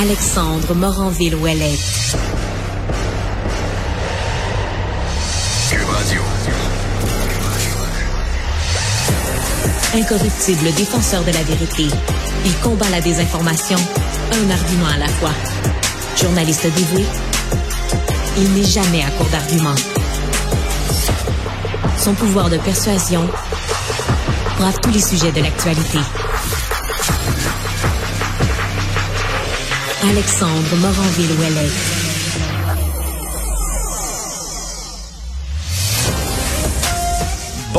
Alexandre Moranville-Ouellette. Cube Radio. Incorruptible défenseur de la vérité, il combat la désinformation, un argument à la fois. Journaliste dévoué, il n'est jamais à court d'arguments. Son pouvoir de persuasion brave tous les sujets de l'actualité. Alexandre Moranville-Ouellette.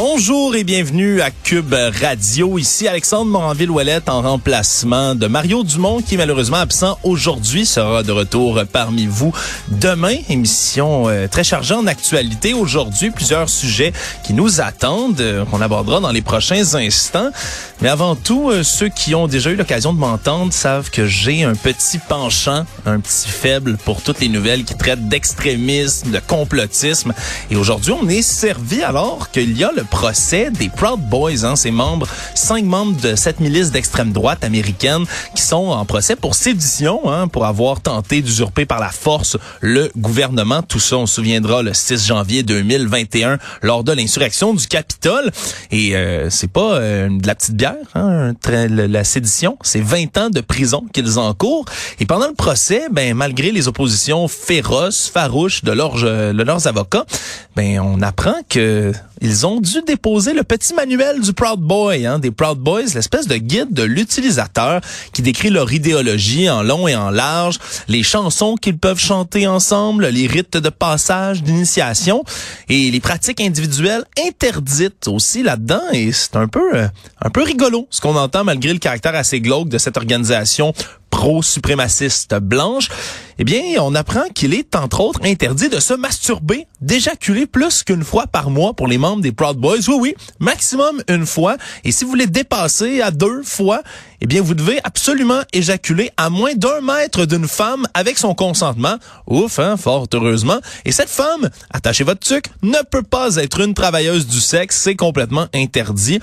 Bonjour et bienvenue à Cube Radio. Ici Alexandre Moranville-Ouellette en remplacement de Mario Dumont qui est malheureusement absent aujourd'hui, sera de retour parmi vous demain. Émission euh, très chargée en actualité aujourd'hui, plusieurs sujets qui nous attendent, euh, qu'on abordera dans les prochains instants. Mais avant tout, euh, ceux qui ont déjà eu l'occasion de m'entendre savent que j'ai un petit penchant, un petit faible pour toutes les nouvelles qui traitent d'extrémisme, de complotisme. Et aujourd'hui, on est servi alors qu'il y a le procès des Proud Boys, hein, ces membres, cinq membres de cette milice d'extrême droite américaine qui sont en procès pour sédition, hein, pour avoir tenté d'usurper par la force le gouvernement. Tout ça, on se souviendra le 6 janvier 2021 lors de l'insurrection du Capitole. Et euh, c'est pas euh, de la petite bière, hein, la sédition, c'est 20 ans de prison qu'ils encourent. Et pendant le procès, ben malgré les oppositions féroces, farouches de leurs, de leurs avocats, ben on apprend que ils ont déposer le petit manuel du Proud Boy, hein, des Proud Boys, l'espèce de guide de l'utilisateur qui décrit leur idéologie en long et en large, les chansons qu'ils peuvent chanter ensemble, les rites de passage, d'initiation et les pratiques individuelles interdites aussi là-dedans. Et c'est un peu, euh, un peu rigolo ce qu'on entend malgré le caractère assez glauque de cette organisation pro-suprémaciste blanche, eh bien, on apprend qu'il est, entre autres, interdit de se masturber, d'éjaculer plus qu'une fois par mois pour les membres des Proud Boys. Oui, oui, maximum une fois. Et si vous voulez dépasser à deux fois, eh bien, vous devez absolument éjaculer à moins d'un mètre d'une femme avec son consentement. Ouf, hein, fort heureusement. Et cette femme, attachez votre tuc, ne peut pas être une travailleuse du sexe. C'est complètement interdit.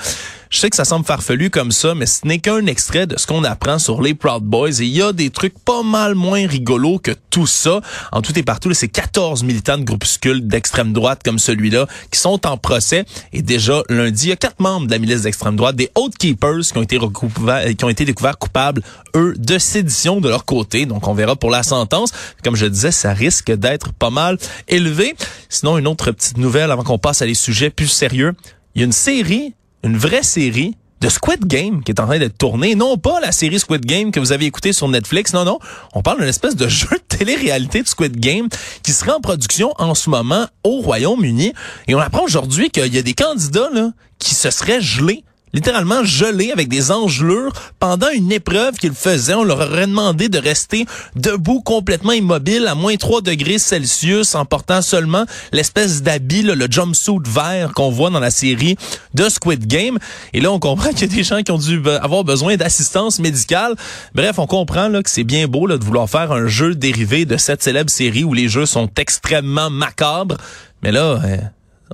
Je sais que ça semble farfelu comme ça, mais ce n'est qu'un extrait de ce qu'on apprend sur les Proud Boys. Et il y a des trucs pas mal moins rigolos que tout ça. En tout et partout, c'est 14 militants de groupuscules d'extrême droite comme celui-là qui sont en procès. Et déjà, lundi, il y a quatre membres de la milice d'extrême droite, des Oath Keepers, qui ont été qui ont été découverts coupables, eux, de sédition de leur côté. Donc, on verra pour la sentence. Comme je disais, ça risque d'être pas mal élevé. Sinon, une autre petite nouvelle avant qu'on passe à des sujets plus sérieux. Il y a une série une vraie série de Squid Game qui est en train d'être tournée. Non pas la série Squid Game que vous avez écoutée sur Netflix. Non, non. On parle d'une espèce de jeu de télé-réalité de Squid Game qui serait en production en ce moment au Royaume-Uni. Et on apprend aujourd'hui qu'il y a des candidats là, qui se seraient gelés littéralement gelés avec des engelures pendant une épreuve qu'ils faisaient. On leur aurait demandé de rester debout complètement immobile à moins 3 degrés Celsius en portant seulement l'espèce d'habit, le jumpsuit vert qu'on voit dans la série de Squid Game. Et là, on comprend qu'il y a des gens qui ont dû avoir besoin d'assistance médicale. Bref, on comprend là, que c'est bien beau de vouloir faire un jeu dérivé de cette célèbre série où les jeux sont extrêmement macabres. Mais là, euh,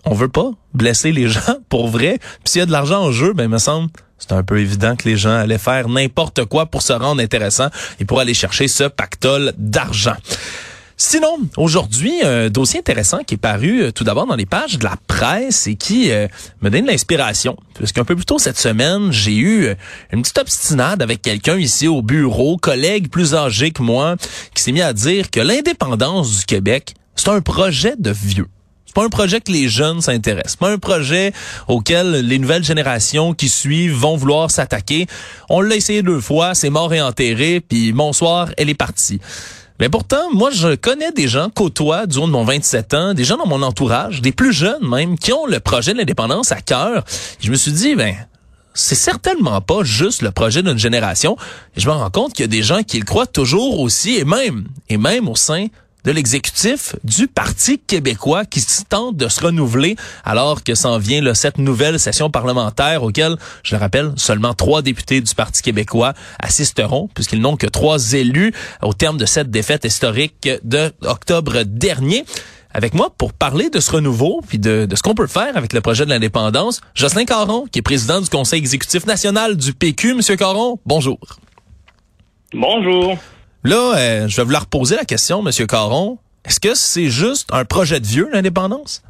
on veut pas blesser les gens pour vrai. Puis s'il y a de l'argent en jeu, ben il me semble c'est un peu évident que les gens allaient faire n'importe quoi pour se rendre intéressant et pour aller chercher ce pactole d'argent. Sinon, aujourd'hui, un dossier intéressant qui est paru euh, tout d'abord dans les pages de la presse et qui euh, me donne l'inspiration. Parce qu'un peu plus tôt cette semaine, j'ai eu euh, une petite obstinade avec quelqu'un ici au bureau, collègue plus âgé que moi, qui s'est mis à dire que l'indépendance du Québec, c'est un projet de vieux. C'est pas un projet que les jeunes s'intéressent. Pas un projet auquel les nouvelles générations qui suivent vont vouloir s'attaquer. On l'a essayé deux fois, c'est mort et enterré, puis bonsoir, elle est partie. Mais pourtant, moi, je connais des gens, côtoie, du haut de mon 27 ans, des gens dans mon entourage, des plus jeunes même, qui ont le projet de l'indépendance à cœur. Je me suis dit, ben, c'est certainement pas juste le projet d'une génération. Je me rends compte qu'il y a des gens qui le croient toujours aussi, et même, et même au sein de l'exécutif du Parti québécois qui tente de se renouveler alors que s'en vient cette nouvelle session parlementaire auquel, je le rappelle, seulement trois députés du Parti québécois assisteront puisqu'ils n'ont que trois élus au terme de cette défaite historique de octobre dernier. Avec moi pour parler de ce renouveau puis de, de ce qu'on peut faire avec le projet de l'indépendance, Jocelyn Caron, qui est président du Conseil exécutif national du PQ. Monsieur Caron, bonjour. Bonjour. Là, euh, je vais vous la reposer la question, Monsieur Caron. Est-ce que c'est juste un projet de vieux, l'indépendance?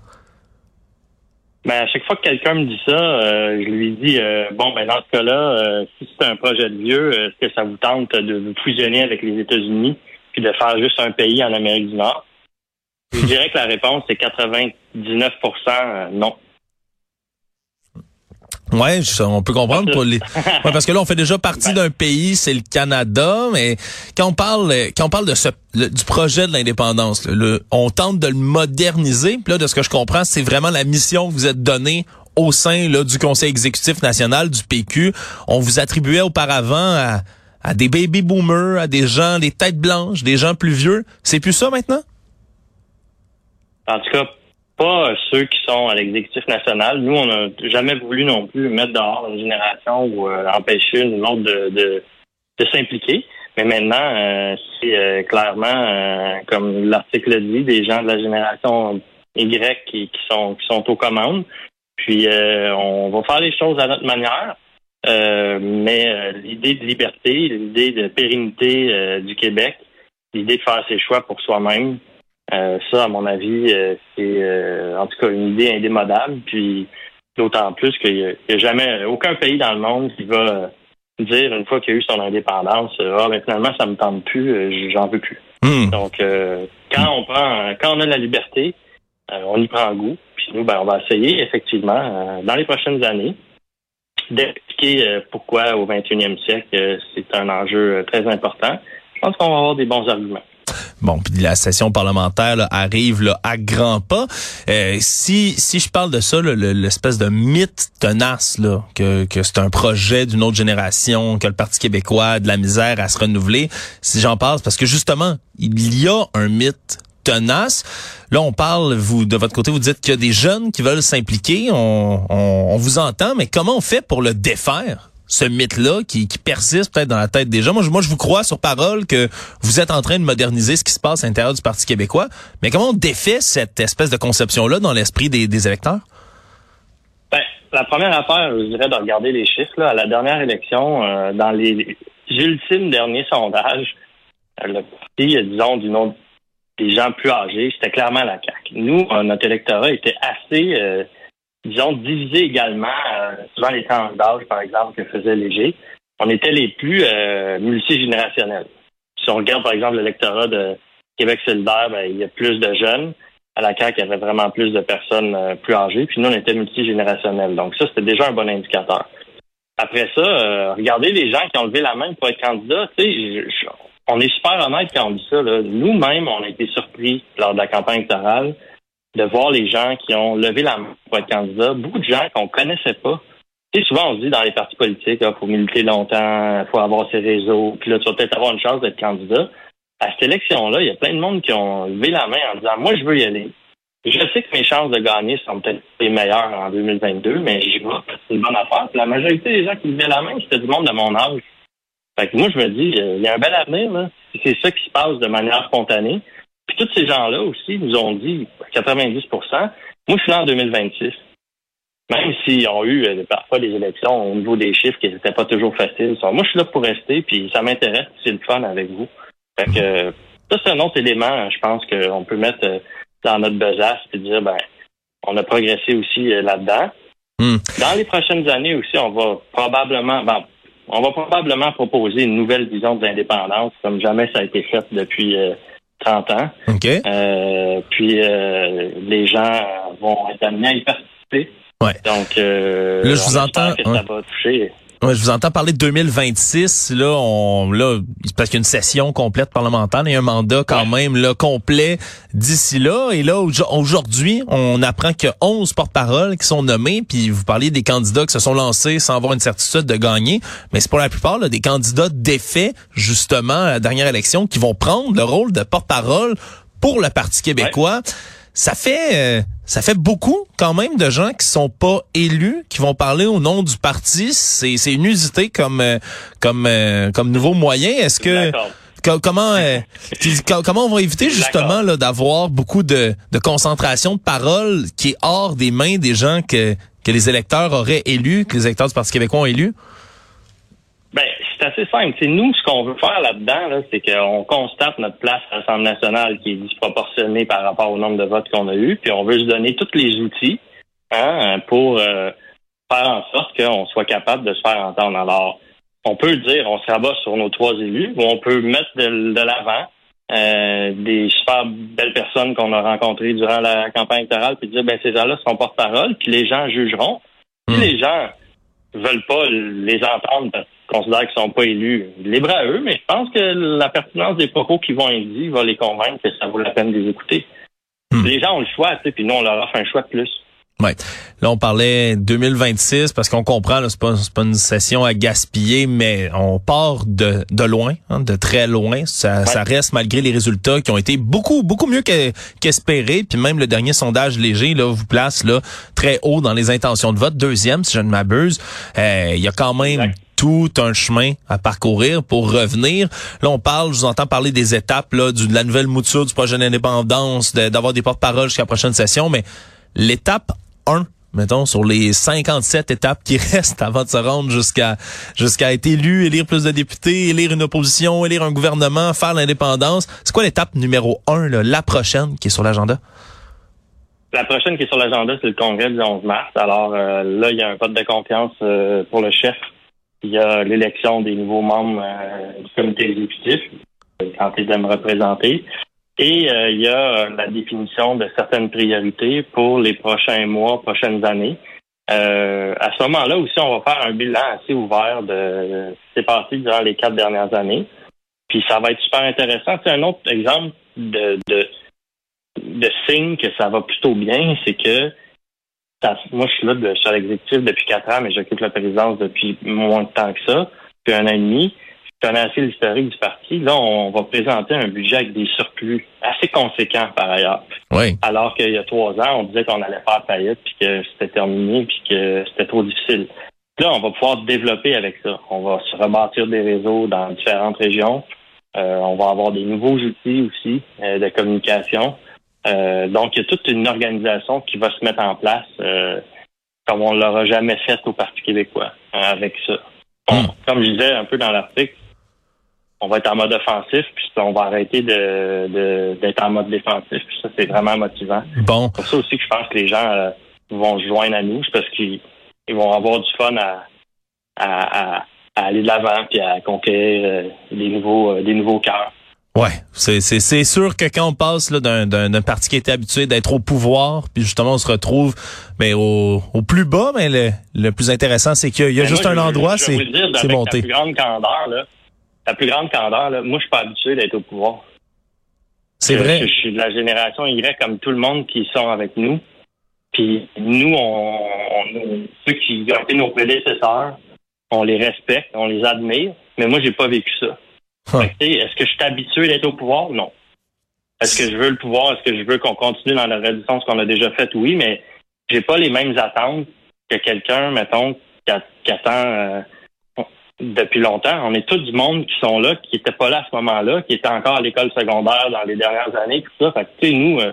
Ben, à chaque fois que quelqu'un me dit ça, euh, je lui dis euh, bon ben dans ce cas-là, si c'est un projet de vieux, est-ce que ça vous tente de vous fusionner avec les États-Unis puis de faire juste un pays en Amérique du Nord? Je dirais que la réponse est 99% non. Ouais, on peut comprendre pour les. Ouais, parce que là, on fait déjà partie d'un pays, c'est le Canada, mais quand on parle, quand on parle de ce du projet de l'indépendance, on tente de le moderniser. Puis là, de ce que je comprends, c'est vraiment la mission que vous êtes donnée au sein là, du Conseil exécutif national du PQ. On vous attribuait auparavant à, à des baby boomers, à des gens, des têtes blanches, des gens plus vieux. C'est plus ça maintenant? En tout cas, pas ceux qui sont à l'exécutif national. Nous, on n'a jamais voulu non plus mettre dehors une génération ou euh, empêcher une autre de, de, s'impliquer. Mais maintenant, euh, c'est euh, clairement, comme l'article dit, des gens de la génération Y qui sont qui sont aux commandes. Puis on va faire les choses à notre manière. mais l'idée de liberté, l'idée de pérennité du Québec, l'idée de faire ses choix pour soi-même, euh, ça, à mon avis, euh, c'est euh, en tout cas une idée indémodable. Puis d'autant plus qu'il n'y a, jamais aucun pays dans le monde qui va dire une fois qu'il a eu son indépendance, ah ben finalement ça me tente plus, j'en veux plus. Hmm. Donc quand on prend, quand on a la liberté, on y prend goût. Puis nous, ben on va essayer effectivement dans les prochaines années d'expliquer pourquoi au 21e siècle c'est un enjeu très important. Je pense qu'on va avoir des bons arguments. Bon, puis la session parlementaire arrive là, à grands pas. Euh, si si je parle de ça, l'espèce de mythe tenace que, que c'est un projet d'une autre génération, que le Parti québécois a de la misère à se renouveler, si j'en parle, parce que justement, il y a un mythe tenace. Là, on parle, vous, de votre côté, vous dites qu'il y a des jeunes qui veulent s'impliquer. On, on vous entend, mais comment on fait pour le défaire? Ce mythe-là qui, persiste peut-être dans la tête des gens. Moi je, vous crois sur parole que vous êtes en train de moderniser ce qui se passe à l'intérieur du Parti québécois. Mais comment on défait cette espèce de conception-là dans l'esprit des, électeurs? Ben, la première affaire, je dirais, de regarder les chiffres. Là, à la dernière élection, euh, dans les ultimes derniers sondages, euh, le parti, euh, disons, du nom des gens plus âgés, c'était clairement la CAQ. Nous, notre électorat était assez disons, divisé également, euh, souvent les temps d'âge, par exemple, que faisait Léger, on était les plus euh, multigénérationnels. Si on regarde, par exemple, l'électorat de Québec solidaire, ben, il y a plus de jeunes. À la CAQ, il y avait vraiment plus de personnes euh, plus âgées. Puis nous, on était multigénérationnels. Donc ça, c'était déjà un bon indicateur. Après ça, euh, regardez les gens qui ont levé la main pour être candidats. on est super honnête quand on dit ça. Nous-mêmes, on a été surpris lors de la campagne électorale de voir les gens qui ont levé la main pour être candidat, beaucoup de gens qu'on connaissait pas. Tu souvent on se dit dans les partis politiques, il faut militer longtemps, il faut avoir ses réseaux, puis là, tu vas peut-être avoir une chance d'être candidat. À cette élection-là, il y a plein de monde qui ont levé la main en disant Moi, je veux y aller. Je sais que mes chances de gagner sont peut-être les meilleures en 2022, mais j'y vais. C'est une bonne affaire. la majorité des gens qui levaient la main, c'était du monde de mon âge. Fait que moi, je me dis, il y a un bel avenir, là. C'est ça qui se passe de manière spontanée. Puis tous ces gens-là aussi nous ont dit, 90% moi je suis là en 2026. Même s'ils ont eu euh, parfois des élections au niveau des chiffres qui n'étaient pas toujours faciles. Moi, je suis là pour rester, puis ça m'intéresse, c'est le fun avec vous. Fait que ça, c'est un autre élément, je pense, qu'on peut mettre euh, dans notre besace et dire ben, on a progressé aussi euh, là-dedans. Hmm. Dans les prochaines années aussi, on va probablement ben, on va probablement proposer une nouvelle vision de l'indépendance, comme jamais ça a été fait depuis 30 ans. Euh, puis euh, les gens vont être amenés à y participer. Donc, euh, là, je vous entends. Que ça va toucher Ouais, je vous entends parler de 2026. Là, on, là, parce qu'il y a une session complète parlementaire et un mandat quand même là complet d'ici là. Et là, aujourd'hui, on apprend qu'il y a 11 porte-paroles qui sont nommés. Puis vous parliez des candidats qui se sont lancés sans avoir une certitude de gagner. Mais c'est pour la plupart là, des candidats défaits, justement, à la dernière élection, qui vont prendre le rôle de porte-parole pour le Parti québécois ça fait euh, ça fait beaucoup quand même de gens qui sont pas élus, qui vont parler au nom du parti. C'est c'est inusité comme euh, comme euh, comme nouveau moyen. Est-ce que comment comment on va éviter justement là d'avoir beaucoup de, de concentration de parole qui est hors des mains des gens que que les électeurs auraient élus, que les électeurs du Parti québécois ont élus? C'est assez simple. C'est nous, ce qu'on veut faire là-dedans, là, c'est qu'on constate notre place à l'Assemblée nationale qui est disproportionnée par rapport au nombre de votes qu'on a eu, puis on veut se donner tous les outils hein, pour euh, faire en sorte qu'on soit capable de se faire entendre. Alors, on peut dire, on se rabat sur nos trois élus, ou on peut mettre de, l'avant euh, des super belles personnes qu'on a rencontrées durant la campagne électorale, puis dire, ben ces gens-là sont porte-parole, puis les gens jugeront. Si hmm. les gens veulent pas les entendre parce considèrent qu'ils sont pas élus, libre à eux, mais je pense que la pertinence des propos qu'ils vont dire va les convaincre que ça vaut la peine de les écouter. Hmm. Les gens ont le choix, tu sais, puis nous, on leur offre un choix de plus. Ouais. Là, on parlait 2026 parce qu'on comprend, là, c'est pas, pas une session à gaspiller, mais on part de, de loin, hein, de très loin. Ça, ça reste malgré les résultats qui ont été beaucoup, beaucoup mieux qu'espérés. Puis même le dernier sondage léger là vous place là très haut dans les intentions de vote, deuxième si je ne m'abuse. Euh, il y a quand même tout un chemin à parcourir pour revenir. Là, on parle, je vous entends parler des étapes là, de la nouvelle mouture du projet d'indépendance, d'avoir des porte-paroles jusqu'à la prochaine session, mais l'étape 1 mettons, sur les 57 étapes qui restent avant de se rendre jusqu'à jusqu'à être élu, élire plus de députés, élire une opposition, élire un gouvernement, faire l'indépendance. C'est quoi l'étape numéro 1, la prochaine qui est sur l'agenda? La prochaine qui est sur l'agenda, c'est le congrès du 11 mars. Alors euh, là, il y a un vote de confiance euh, pour le chef. Il y a l'élection des nouveaux membres euh, du comité exécutif, quand ils me représenter. Et euh, il y a euh, la définition de certaines priorités pour les prochains mois, prochaines années. Euh, à ce moment-là aussi, on va faire un bilan assez ouvert de ce qui s'est passé durant les quatre dernières années. Puis ça va être super intéressant. C'est un autre exemple de, de, de signe que ça va plutôt bien, c'est que moi, je suis là, de, je suis l'exécutif depuis quatre ans, mais j'occupe la présidence depuis moins de temps que ça, depuis un an et demi connais assez l'historique du parti. Là, on va présenter un budget avec des surplus assez conséquents par ailleurs. Oui. Alors qu'il y a trois ans, on disait qu'on allait faire faillite, puis que c'était terminé, puis que c'était trop difficile. Là, on va pouvoir développer avec ça. On va se rebâtir des réseaux dans différentes régions. Euh, on va avoir des nouveaux outils aussi euh, de communication. Euh, donc, il y a toute une organisation qui va se mettre en place comme on l'aura jamais fait au Parti québécois avec ça. Hmm. Comme je disais un peu dans l'article, on va être en mode offensif, puis on va arrêter de, d'être en mode défensif. Puis ça, c'est vraiment motivant. Bon. C'est pour ça aussi que je pense que les gens euh, vont se joindre à nous, c'est parce qu'ils vont avoir du fun à, à, aller de l'avant puis à conquérir euh, des nouveaux euh, des nouveaux cœurs. Ouais, c'est, c'est, sûr que quand on passe là, d'un, d'un, parti qui était habitué d'être au pouvoir, puis justement on se retrouve mais au, au plus bas, mais le, le plus intéressant, c'est qu'il y a, juste un endroit, c'est, c'est monté. La plus grande candeur, là, la plus grande candeur, là, moi, je suis pas habitué d'être au pouvoir. C'est vrai. Je, suis de la génération Y comme tout le monde qui sont avec nous. Puis nous, on, ceux qui ont été nos prédécesseurs, on les respecte, on les admire, mais moi, j'ai pas vécu ça. Est-ce que je suis habitué d'être au pouvoir? Non. Est-ce que je veux le pouvoir? Est-ce que je veux qu'on continue dans la réduction qu'on a déjà fait? Oui, mais j'ai pas les mêmes attentes que quelqu'un, mettons, qui, attend euh, depuis longtemps. On est tous du monde qui sont là, qui n'étaient pas là à ce moment-là, qui étaient encore à l'école secondaire dans les dernières années, tout ça. Fait que, tu sais, nous, euh,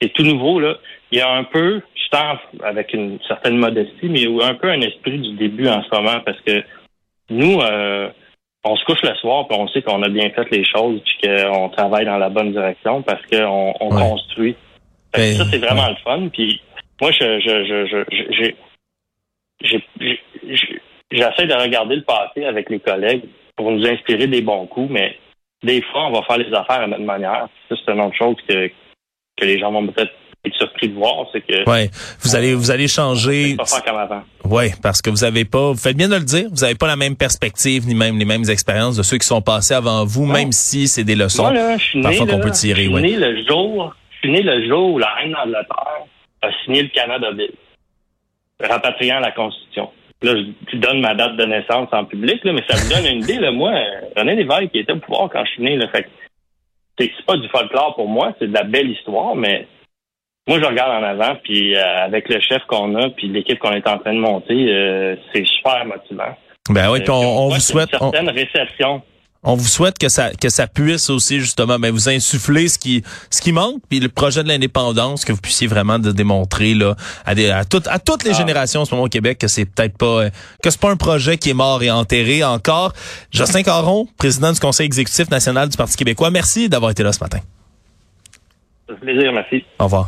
c'est tout nouveau, là. Il y a un peu, je tente avec une certaine modestie, mais un peu un esprit du début en ce moment, parce que nous, euh, on se couche le soir, puis on sait qu'on a bien fait les choses, puis qu'on travaille dans la bonne direction, parce qu'on on construit. Ben, ça, c'est vraiment le fun. Puis moi, je, je, je, j'essaie de regarder le passé avec les collègues pour nous inspirer des bons coups, mais des fois, on va faire les affaires à notre manière. Ça, c'est une autre chose que, que les gens vont peut-être être surpris de voir, c'est que ouais, vous allez vous allez changer. Pas faire comme avant. Ouais, parce que vous avez pas, vous faites bien de le dire, vous avez pas la même perspective ni même les mêmes expériences de ceux qui sont passés avant vous, même si c'est des leçons. Moi, je suis qu'on peut tirer. Je suis né le jour, je suis né le jour où la reine d'Angleterre a signé le Canada Bill, rapatriant la Constitution. Là, je donne ma date de naissance en public, là, mais ça me donne une idée. Là, moi, René Lévesque qui était au pouvoir quand je suis né. Là, fait c'est pas du folklore pour moi, c'est de la belle histoire, mais moi, je regarde en avant, puis euh, avec le chef qu'on a, puis l'équipe qu'on est en train de monter, euh, c'est super motivant. Ben oui, puis on, vous souhaite... Une certaine récession On vous souhaite que ça que ça puisse aussi justement ben, vous insuffler ce qui ce qui manque puis le projet de l'indépendance que vous puissiez vraiment de démontrer là à des, à toutes à toutes les Ah. générations en ce moment au Québec que c'est peut-être pas euh, que c'est pas un projet qui est mort et enterré encore. Jocelyn Caron, président du Conseil exécutif national du Parti québécois, merci d'avoir été là ce matin. Ça fait plaisir, merci. Au revoir.